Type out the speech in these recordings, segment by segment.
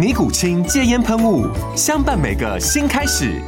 尼古清戒烟喷雾，相伴每个新开始。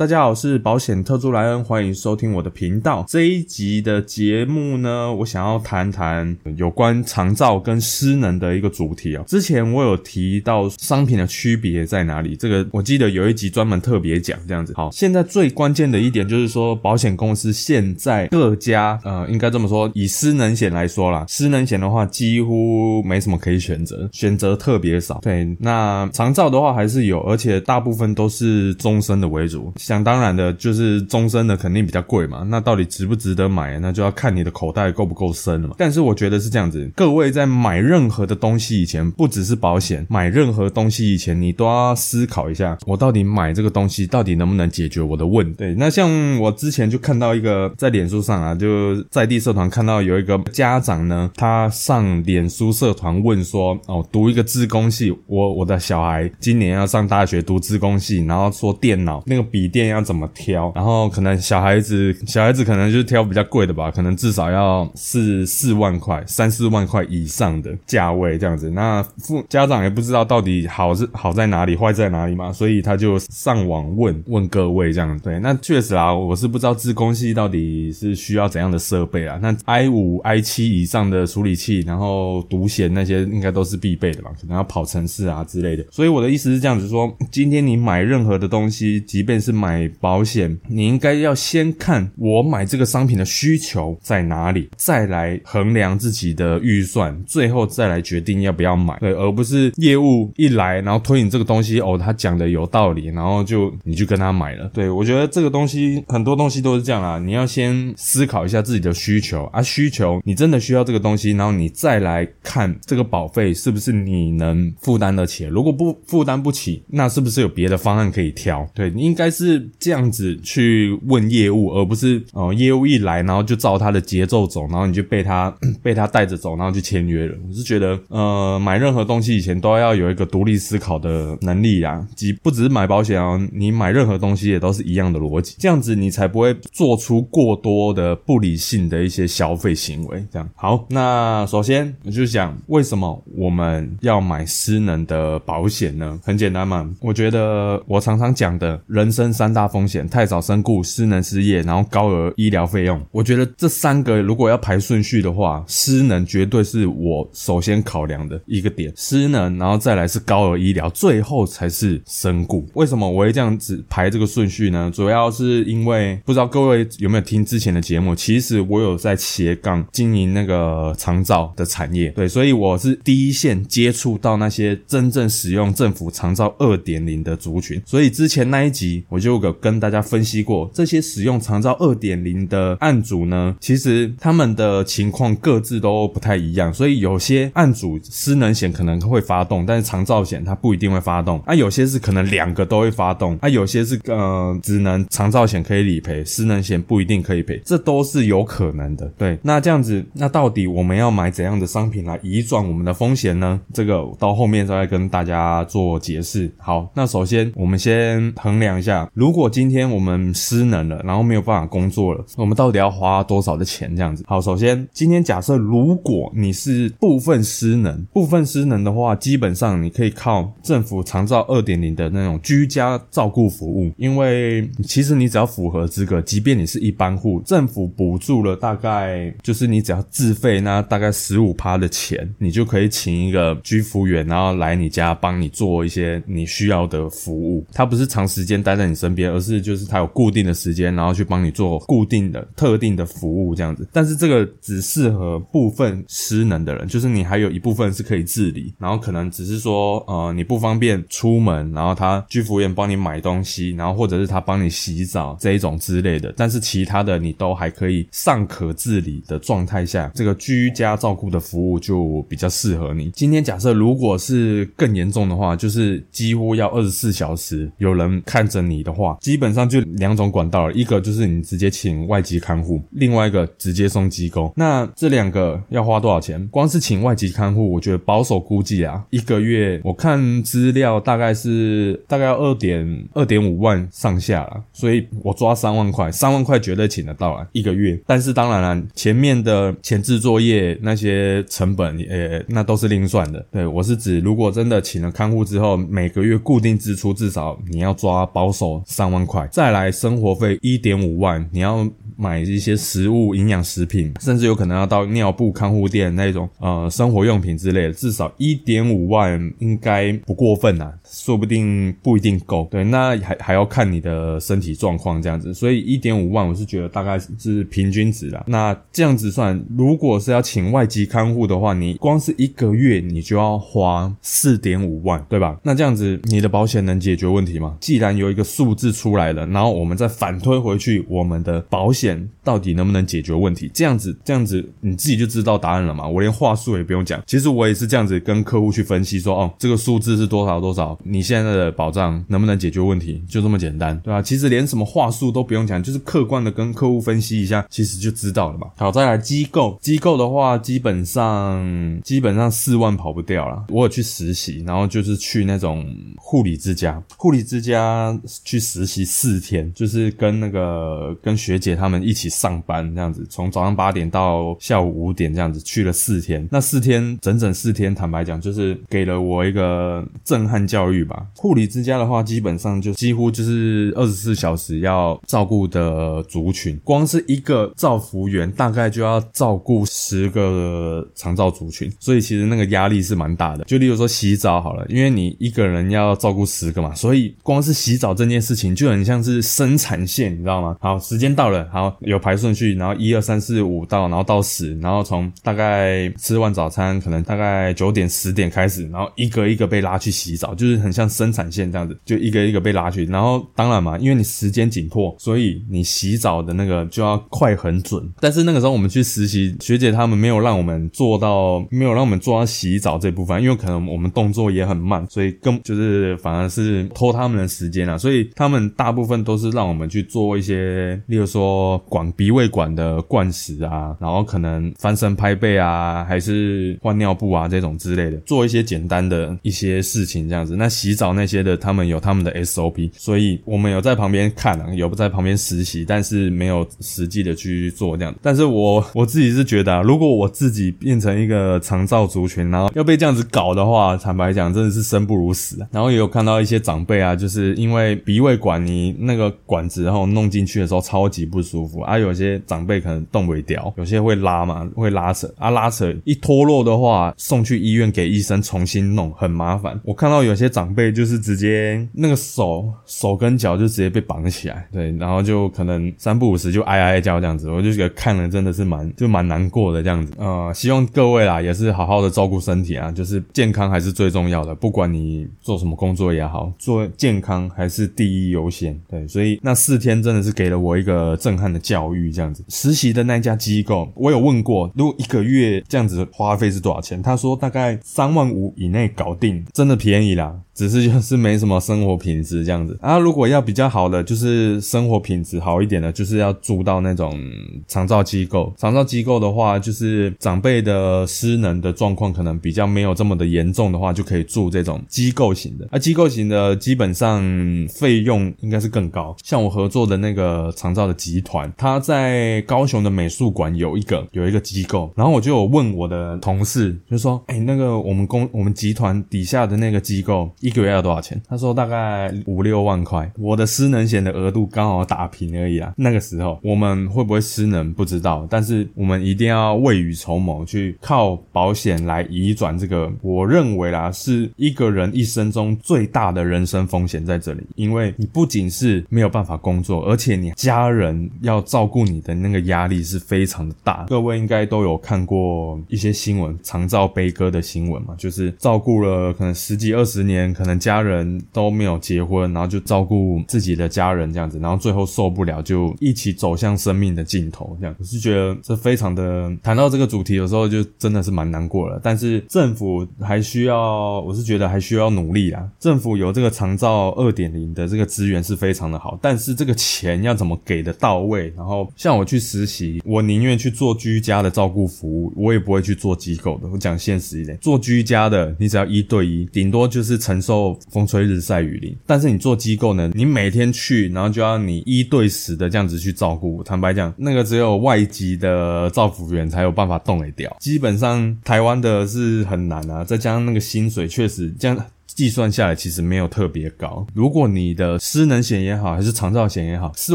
大家好，我是保险特助莱恩，欢迎收听我的频道。这一集的节目呢，我想要谈谈有关长照跟失能的一个主题哦。之前我有提到商品的区别在哪里，这个我记得有一集专门特别讲这样子。好，现在最关键的一点就是说，保险公司现在各家呃，应该这么说，以失能险来说啦，失能险的话几乎没什么可以选择，选择特别少。对，那长照的话还是有，而且大部分都是终身的为主。想当然的，就是终身的肯定比较贵嘛。那到底值不值得买？那就要看你的口袋够不够深了嘛。但是我觉得是这样子，各位在买任何的东西以前，不只是保险，买任何东西以前，你都要思考一下，我到底买这个东西到底能不能解决我的问题？对，那像我之前就看到一个在脸书上啊，就在地社团看到有一个家长呢，他上脸书社团问说，哦，读一个自工系，我我的小孩今年要上大学读自工系，然后说电脑那个笔电。要怎么挑？然后可能小孩子，小孩子可能就挑比较贵的吧，可能至少要四四万块、三四万块以上的价位这样子。那父家长也不知道到底好是好在哪里，坏在哪里嘛，所以他就上网问问各位这样。对，那确实啊，我是不知道自工系到底是需要怎样的设备啊。那 i 五、i 七以上的处理器，然后独显那些应该都是必备的吧？可能要跑程式啊之类的。所以我的意思是这样子说：今天你买任何的东西，即便是买买保险，你应该要先看我买这个商品的需求在哪里，再来衡量自己的预算，最后再来决定要不要买。对，而不是业务一来，然后推你这个东西，哦，他讲的有道理，然后就你就跟他买了。对我觉得这个东西很多东西都是这样啊，你要先思考一下自己的需求啊，需求你真的需要这个东西，然后你再来看这个保费是不是你能负担得起。如果不负担不起，那是不是有别的方案可以挑？对，应该是。这样子去问业务，而不是哦，业务一来，然后就照他的节奏走，然后你就被他 被他带着走，然后就签约了。我是觉得，呃，买任何东西以前都要有一个独立思考的能力啊，即不只是买保险哦，你买任何东西也都是一样的逻辑，这样子你才不会做出过多的不理性的一些消费行为。这样好，那首先我就讲为什么我们要买失能的保险呢？很简单嘛，我觉得我常常讲的人生三大。风险、太早身故、失能失业，然后高额医疗费用。我觉得这三个如果要排顺序的话，失能绝对是我首先考量的一个点。失能，然后再来是高额医疗，最后才是身故。为什么我会这样子排这个顺序呢？主要是因为不知道各位有没有听之前的节目，其实我有在斜杠经营那个长照的产业，对，所以我是第一线接触到那些真正使用政府长照二点零的族群，所以之前那一集我就有。跟大家分析过，这些使用长照二点零的案主呢，其实他们的情况各自都不太一样，所以有些案主失能险可能会发动，但是长照险它不一定会发动。啊，有些是可能两个都会发动，啊，有些是呃只能长照险可以理赔，失能险不一定可以赔，这都是有可能的。对，那这样子，那到底我们要买怎样的商品来移转我们的风险呢？这个到后面再跟大家做解释。好，那首先我们先衡量一下。如果今天我们失能了，然后没有办法工作了，我们到底要花多少的钱？这样子。好，首先今天假设如果你是部分失能，部分失能的话，基本上你可以靠政府长照二点零的那种居家照顾服务，因为其实你只要符合资格，即便你是一般户，政府补助了大概就是你只要自费那大概十五趴的钱，你就可以请一个居服员，然后来你家帮你做一些你需要的服务。他不是长时间待在你身边，而是就是他有固定的时间，然后去帮你做固定的、特定的服务这样子。但是这个只适合部分失能的人，就是你还有一部分是可以自理，然后可能只是说呃你不方便出门，然后他居服员帮你买东西，然后或者是他帮你洗澡这一种之类的。但是其他的你都还可以尚可自理的状态下，这个居家照顾的服务就比较适合你。今天假设如果是更严重的话，就是几乎要二十四小时有人看着你的话，话基本上就两种管道了，一个就是你直接请外籍看护，另外一个直接送机构。那这两个要花多少钱？光是请外籍看护，我觉得保守估计啊，一个月我看资料大概是大概要二点二点五万上下了，所以我抓三万块，三万块绝对请得到啊，一个月。但是当然了，前面的前置作业那些成本，呃，那都是另算的。对我是指，如果真的请了看护之后，每个月固定支出至少你要抓保守三万块，再来生活费一点五万，你要买一些食物、营养食品，甚至有可能要到尿布看护店那种呃生活用品之类的，至少一点五万应该不过分呐，说不定不一定够。对，那还还要看你的身体状况这样子，所以一点五万我是觉得大概是平均值啦。那这样子算，如果是要请外籍看护的话，你光是一个月你就要花四点五万，对吧？那这样子你的保险能解决问题吗？既然有一个数字出来了，然后我们再反推回去，我们的保险前到底能不能解决问题？这样子，这样子你自己就知道答案了嘛？我连话术也不用讲，其实我也是这样子跟客户去分析说，哦，这个数字是多少多少，你现在的保障能不能解决问题？就这么简单，对吧？其实连什么话术都不用讲，就是客观的跟客户分析一下，其实就知道了嘛。好，再来机构，机构的话，基本上基本上四万跑不掉了。我有去实习，然后就是去那种护理之家，护理之家去实习四天，就是跟那个跟学姐他们一起上班这样子，从早上八点到下午五点这样子去了四天。那四天整整四天，坦白讲，就是给了我一个震撼教育吧。护理之家的话，基本上就几乎就是二十四小时要照顾的族群，光是一个照服员大概就要照顾十个长照族群，所以其实那个压力是蛮大的。就例如说洗澡好了，因为你一个人要照顾十个嘛，所以光是洗澡这件事情就很像是生产线，你知道吗？好，时间到了，好有排顺序，然后一二三四五到，然后到十，然后从大概吃完早餐，可能大概九点十点开始，然后一个一个被拉去洗澡，就是很像生产线这样子，就一个一个被拉去。然后当然嘛，因为你时间紧迫，所以你洗澡的那个就要快很准。但是那个时候我们去实习，学姐他们没有让我们做到，没有让我们做到洗澡这部分，因为可能我们动作也很慢，所以更就是反而是拖他们的时间啊。所以他们大部分都是让我们去做一些，例如说广鼻胃管的灌食啊，然后可能翻身拍背啊，还是换尿布啊这种之类的，做一些简单的一些事情这样子。那洗澡那些的，他们有他们的 SOP，所以我们有在旁边看啊，有在旁边实习，但是没有实际的去做这样。但是我我自己是觉得，啊，如果我自己变成一个长照族群，然后要被这样子搞的话，坦白讲，真的是生不如死。然后也有看到一些长辈啊，就是因为鼻胃管你那个管子然后弄进去的时候超级不舒服啊，有些长辈可能动不掉，有些会拉嘛，会拉扯啊，拉扯一脱落的话，送去医院给医生重新弄，很麻烦。我看到有些长辈就是直接那个手手跟脚就直接被绑起来，对，然后就可能三不五时就哀哀叫这样子，我就觉得看了真的是蛮就蛮难过的这样子。呃，希望各位啦也是好好的照顾身体啊，就是健康还是最重要的，不管你做什么工作也好，做健康还是第一优先。对，所以那四天真的是给了我一个震撼的教育，这样子。实习的那家机构，我有问过，如果一个月这样子花费是多少钱？他说大概三万五以内搞定，真的便宜啦。只是就是没什么生活品质这样子。啊，如果要比较好的，就是生活品质好一点的，就是要住到那种长照机构。长照机构的话，就是长辈的失能的状况可能比较没有这么的严重的话，就可以住这种机构型的。啊，机构型的基本上费用应该是更高。像我合作的那个长照的集团，他在高雄的美术馆有一个有一个机构，然后我就有问我的同事，就说，哎，那个我们公我们集团底下的那个机构一个月要多少钱？他说大概五六万块。我的失能险的额度刚好打平而已啊。那个时候我们会不会失能不知道，但是我们一定要未雨绸缪，去靠保险来移转这个。我认为啦，是一个人一生中最大的人生风险在这里，因为你不仅是没有办法工作，而且你家人要照顾你的那个压力是非常的大。各位应该都有看过一些新闻，长照悲歌的新闻嘛，就是照顾了可能十几二十年，可能家人都没有结婚，然后就照顾自己的家人这样子，然后最后受不了，就一起走向生命的尽头。这样，我是觉得这非常的谈到这个主题，有时候就真的是蛮难过了。但是政府还需要，我是觉得还需要努力啦。政府有这个长照二点零的这个资源是非常的好，但是这个钱要怎么给的到位？然后像我去实习，我宁愿去做居家的照顾服务，我也不会去做机构的。我讲现实一点，做居家的你只要一对一，顶多就是成受风吹日晒雨淋。但是你做机构呢，你每天去，然后就要你一对十的这样子去照顾。坦白讲，那个只有外籍的照服员才有办法冻得掉，基本上台湾的是很难啊。再加上那个薪水，确实这样。计算下来其实没有特别高。如果你的失能险也好，还是长照险也好，四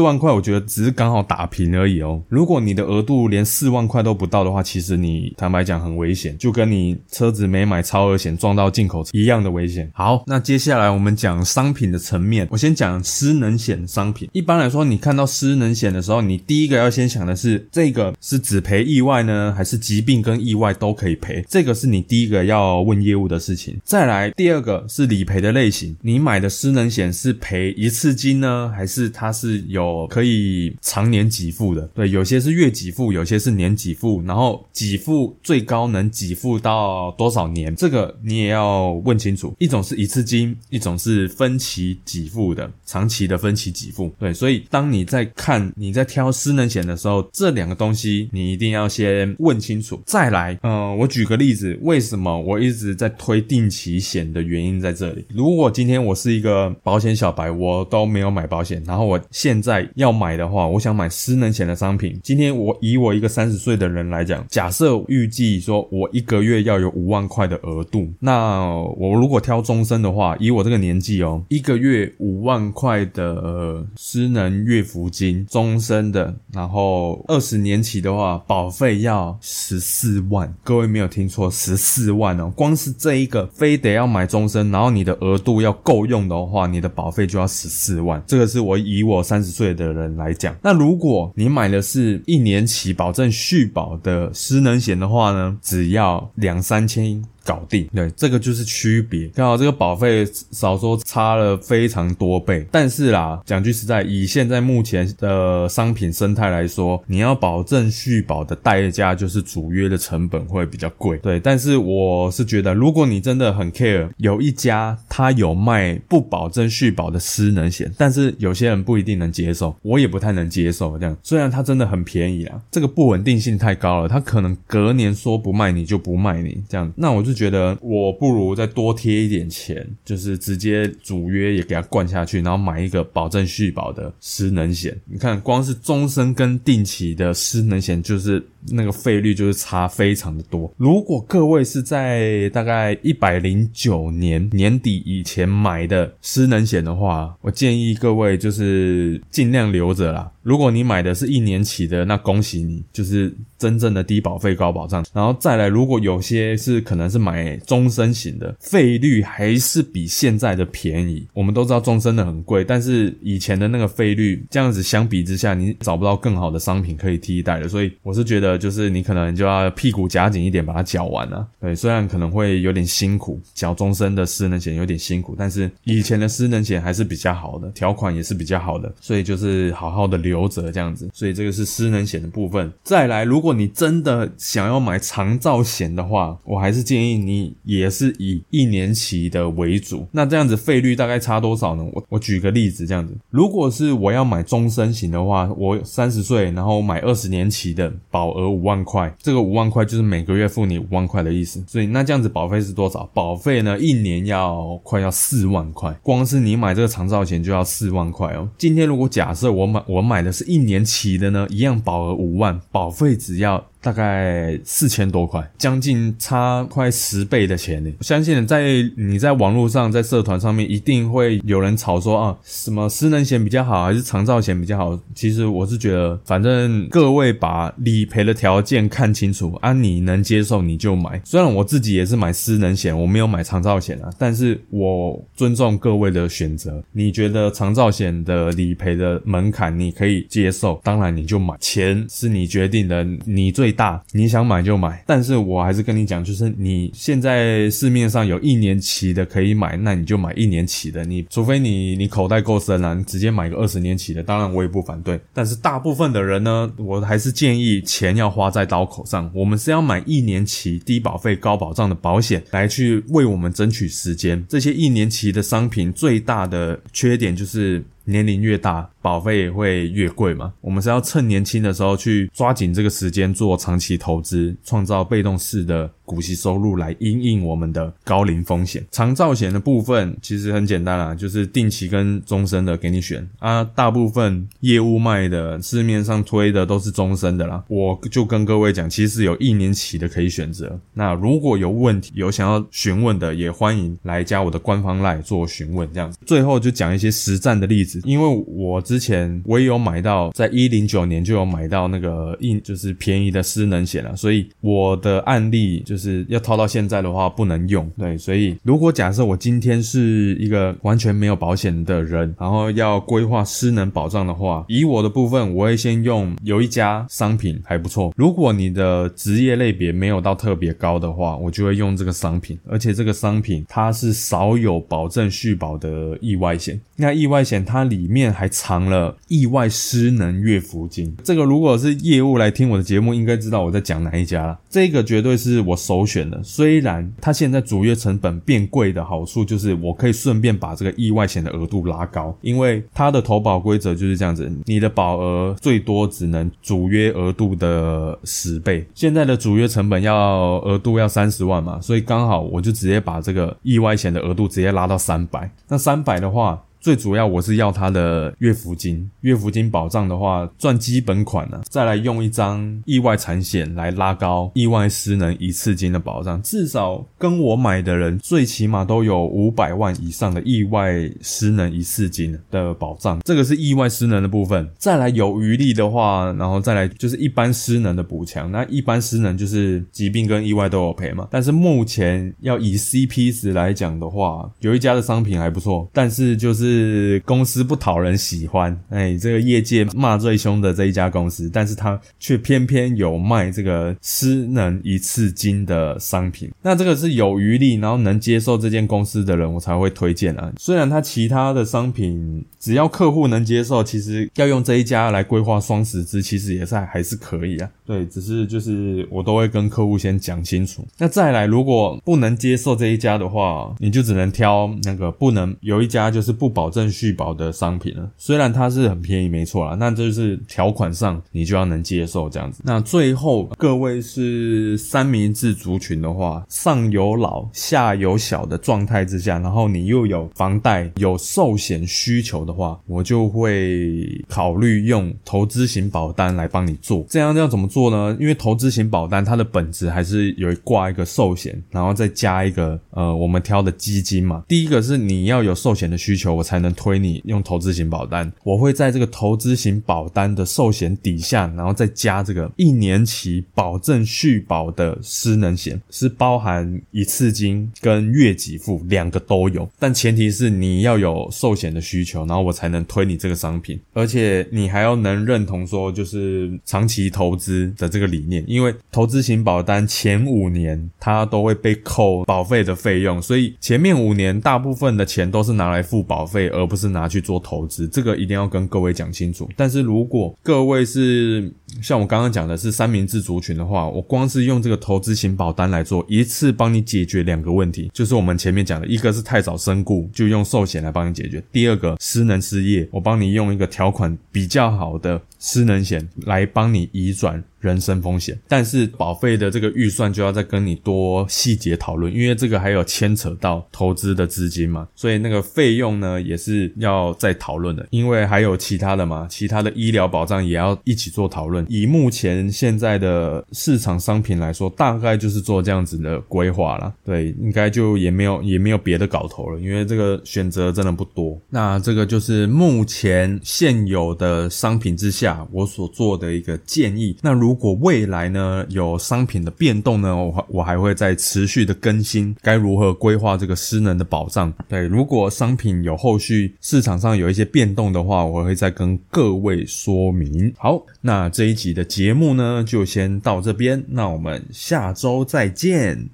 万块我觉得只是刚好打平而已哦。如果你的额度连四万块都不到的话，其实你坦白讲很危险，就跟你车子没买超额险撞到进口一样的危险。好，那接下来我们讲商品的层面，我先讲失能险商品。一般来说，你看到失能险的时候，你第一个要先想的是这个是只赔意外呢，还是疾病跟意外都可以赔？这个是你第一个要问业务的事情。再来第二个。是理赔的类型，你买的失能险是赔一次金呢，还是它是有可以常年给付的？对，有些是月给付，有些是年给付，然后给付最高能给付到多少年？这个你也要问清楚。一种是一次金，一种是分期给付的，长期的分期给付。对，所以当你在看你在挑失能险的时候，这两个东西你一定要先问清楚。再来，嗯，我举个例子，为什么我一直在推定期险的原因？在这里，如果今天我是一个保险小白，我都没有买保险，然后我现在要买的话，我想买失能险的商品。今天我以我一个三十岁的人来讲，假设预计说我一个月要有五万块的额度，那我如果挑终身的话，以我这个年纪哦，一个月五万块的失能月付金，终身的，然后二十年期的话，保费要十四万。各位没有听错，十四万哦，光是这一个非得要买终身。然后你的额度要够用的话，你的保费就要十四万。这个是我以我三十岁的人来讲。那如果你买的是一年期保证续保的失能险的话呢，只要两三千。搞定，对，这个就是区别。刚好这个保费少说差了非常多倍，但是啦，讲句实在，以现在目前的商品生态来说，你要保证续保的代价就是主约的成本会比较贵，对。但是我是觉得，如果你真的很 care，有一家他有卖不保证续保的失能险，但是有些人不一定能接受，我也不太能接受这样。虽然它真的很便宜啊，这个不稳定性太高了，它可能隔年说不卖你就不卖你这样，那我就。觉得我不如再多贴一点钱，就是直接主约也给他灌下去，然后买一个保证续保的失能险。你看，光是终身跟定期的失能险，就是那个费率就是差非常的多。如果各位是在大概一百零九年年底以前买的失能险的话，我建议各位就是尽量留着啦。如果你买的是一年期的，那恭喜你，就是真正的低保费高保障。然后再来，如果有些是可能是买终身型的，费率还是比现在的便宜。我们都知道终身的很贵，但是以前的那个费率这样子相比之下，你找不到更好的商品可以替代的。所以我是觉得就是你可能就要屁股夹紧一点把它缴完了。对，虽然可能会有点辛苦，缴终身的失能险有点辛苦，但是以前的失能险还是比较好的，条款也是比较好的，所以就是好好的留着这样子。所以这个是失能险的部分。再来，如果你真的想要买长照险的话，我还是建议你也是以一年期的为主。那这样子费率大概差多少呢？我我举个例子，这样子，如果是我要买终身型的话，我三十岁，然后买二十年期的，保额五万块，这个五万块就是每个月付你五万块的意思。所以那这样子保费是多少？保费呢，一年要快要四万块，光是你买这个长照险就要四万块哦。今天如果假设我买我买的是一年期的呢，一样保额五万，保费只要。大概四千多块，将近差快十倍的钱呢。我相信在你在网络上，在社团上面，一定会有人吵说啊，什么失能险比较好，还是长照险比较好？其实我是觉得，反正各位把理赔的条件看清楚，啊，你能接受你就买。虽然我自己也是买失能险，我没有买长照险啊，但是我尊重各位的选择。你觉得长照险的理赔的门槛你可以接受，当然你就买。钱是你决定的，你最。大，你想买就买，但是我还是跟你讲，就是你现在市面上有一年期的可以买，那你就买一年期的。你除非你你口袋够深啊，你直接买个二十年期的，当然我也不反对。但是大部分的人呢，我还是建议钱要花在刀口上。我们是要买一年期低保费高保障的保险，来去为我们争取时间。这些一年期的商品最大的缺点就是年龄越大。保费也会越贵嘛？我们是要趁年轻的时候去抓紧这个时间做长期投资，创造被动式的股息收入来因应我们的高龄风险。长照险的部分其实很简单啦，就是定期跟终身的给你选啊。大部分业务卖的市面上推的都是终身的啦。我就跟各位讲，其实有一年期的可以选择。那如果有问题有想要询问的，也欢迎来加我的官方 line 做询问。这样子，最后就讲一些实战的例子，因为我之前我也有买到，在一零九年就有买到那个硬就是便宜的失能险了，所以我的案例就是就是要套到现在的话不能用。对，所以如果假设我今天是一个完全没有保险的人，然后要规划失能保障的话，以我的部分，我会先用有一家商品还不错。如果你的职业类别没有到特别高的话，我就会用这个商品，而且这个商品它是少有保证续保的意外险。那意外险它里面还藏。了意外失能月福金，这个如果是业务来听我的节目，应该知道我在讲哪一家了。这个绝对是我首选的。虽然它现在主约成本变贵的好处，就是我可以顺便把这个意外险的额度拉高，因为它的投保规则就是这样子，你的保额最多只能主约额度的十倍。现在的主约成本要额度要三十万嘛，所以刚好我就直接把这个意外险的额度直接拉到三百。那三百的话。最主要我是要他的月福金，月福金保障的话赚基本款呢，再来用一张意外产险来拉高意外失能一次金的保障，至少跟我买的人最起码都有五百万以上的意外失能一次金的保障，这个是意外失能的部分。再来有余力的话，然后再来就是一般失能的补强，那一般失能就是疾病跟意外都有赔嘛。但是目前要以 CP 值来讲的话，有一家的商品还不错，但是就是。是公司不讨人喜欢，哎，这个业界骂最凶的这一家公司，但是他却偏偏有卖这个失能一次金的商品。那这个是有余力，然后能接受这间公司的人，我才会推荐啊。虽然他其他的商品，只要客户能接受，其实要用这一家来规划双十支，其实也是还是可以啊。对，只是就是我都会跟客户先讲清楚。那再来，如果不能接受这一家的话，你就只能挑那个不能有一家就是不保。证续保的商品了，虽然它是很便宜，没错啦，那就是条款上你就要能接受这样子。那最后各位是三明治族群的话，上有老下有小的状态之下，然后你又有房贷有寿险需求的话，我就会考虑用投资型保单来帮你做。这样要怎么做呢？因为投资型保单它的本质还是有挂一个寿险，然后再加一个呃我们挑的基金嘛。第一个是你要有寿险的需求，我才。才能推你用投资型保单，我会在这个投资型保单的寿险底下，然后再加这个一年期保证续保的失能险，是包含一次金跟月给付两个都有，但前提是你要有寿险的需求，然后我才能推你这个商品，而且你还要能认同说就是长期投资，的这个理念，因为投资型保单前五年它都会被扣保费的费用，所以前面五年大部分的钱都是拿来付保费，而不是拿去做投资，这个一定要跟各位讲清楚。但是如果各位是像我刚刚讲的是三明治族群的话，我光是用这个投资型保单来做，一次帮你解决两个问题，就是我们前面讲的一个是太早身故，就用寿险来帮你解决；第二个失能失业，我帮你用一个条款比较好的失能险来帮你移转。人身风险，但是保费的这个预算就要再跟你多细节讨论，因为这个还有牵扯到投资的资金嘛，所以那个费用呢也是要再讨论的，因为还有其他的嘛，其他的医疗保障也要一起做讨论。以目前现在的市场商品来说，大概就是做这样子的规划了，对，应该就也没有也没有别的搞头了，因为这个选择真的不多。那这个就是目前现有的商品之下，我所做的一个建议。那如果未来呢有商品的变动呢，我我还会再持续的更新，该如何规划这个失能的保障？对，如果商品有后续市场上有一些变动的话，我会再跟各位说明。好，那这一集的节目呢就先到这边，那我们下周再见。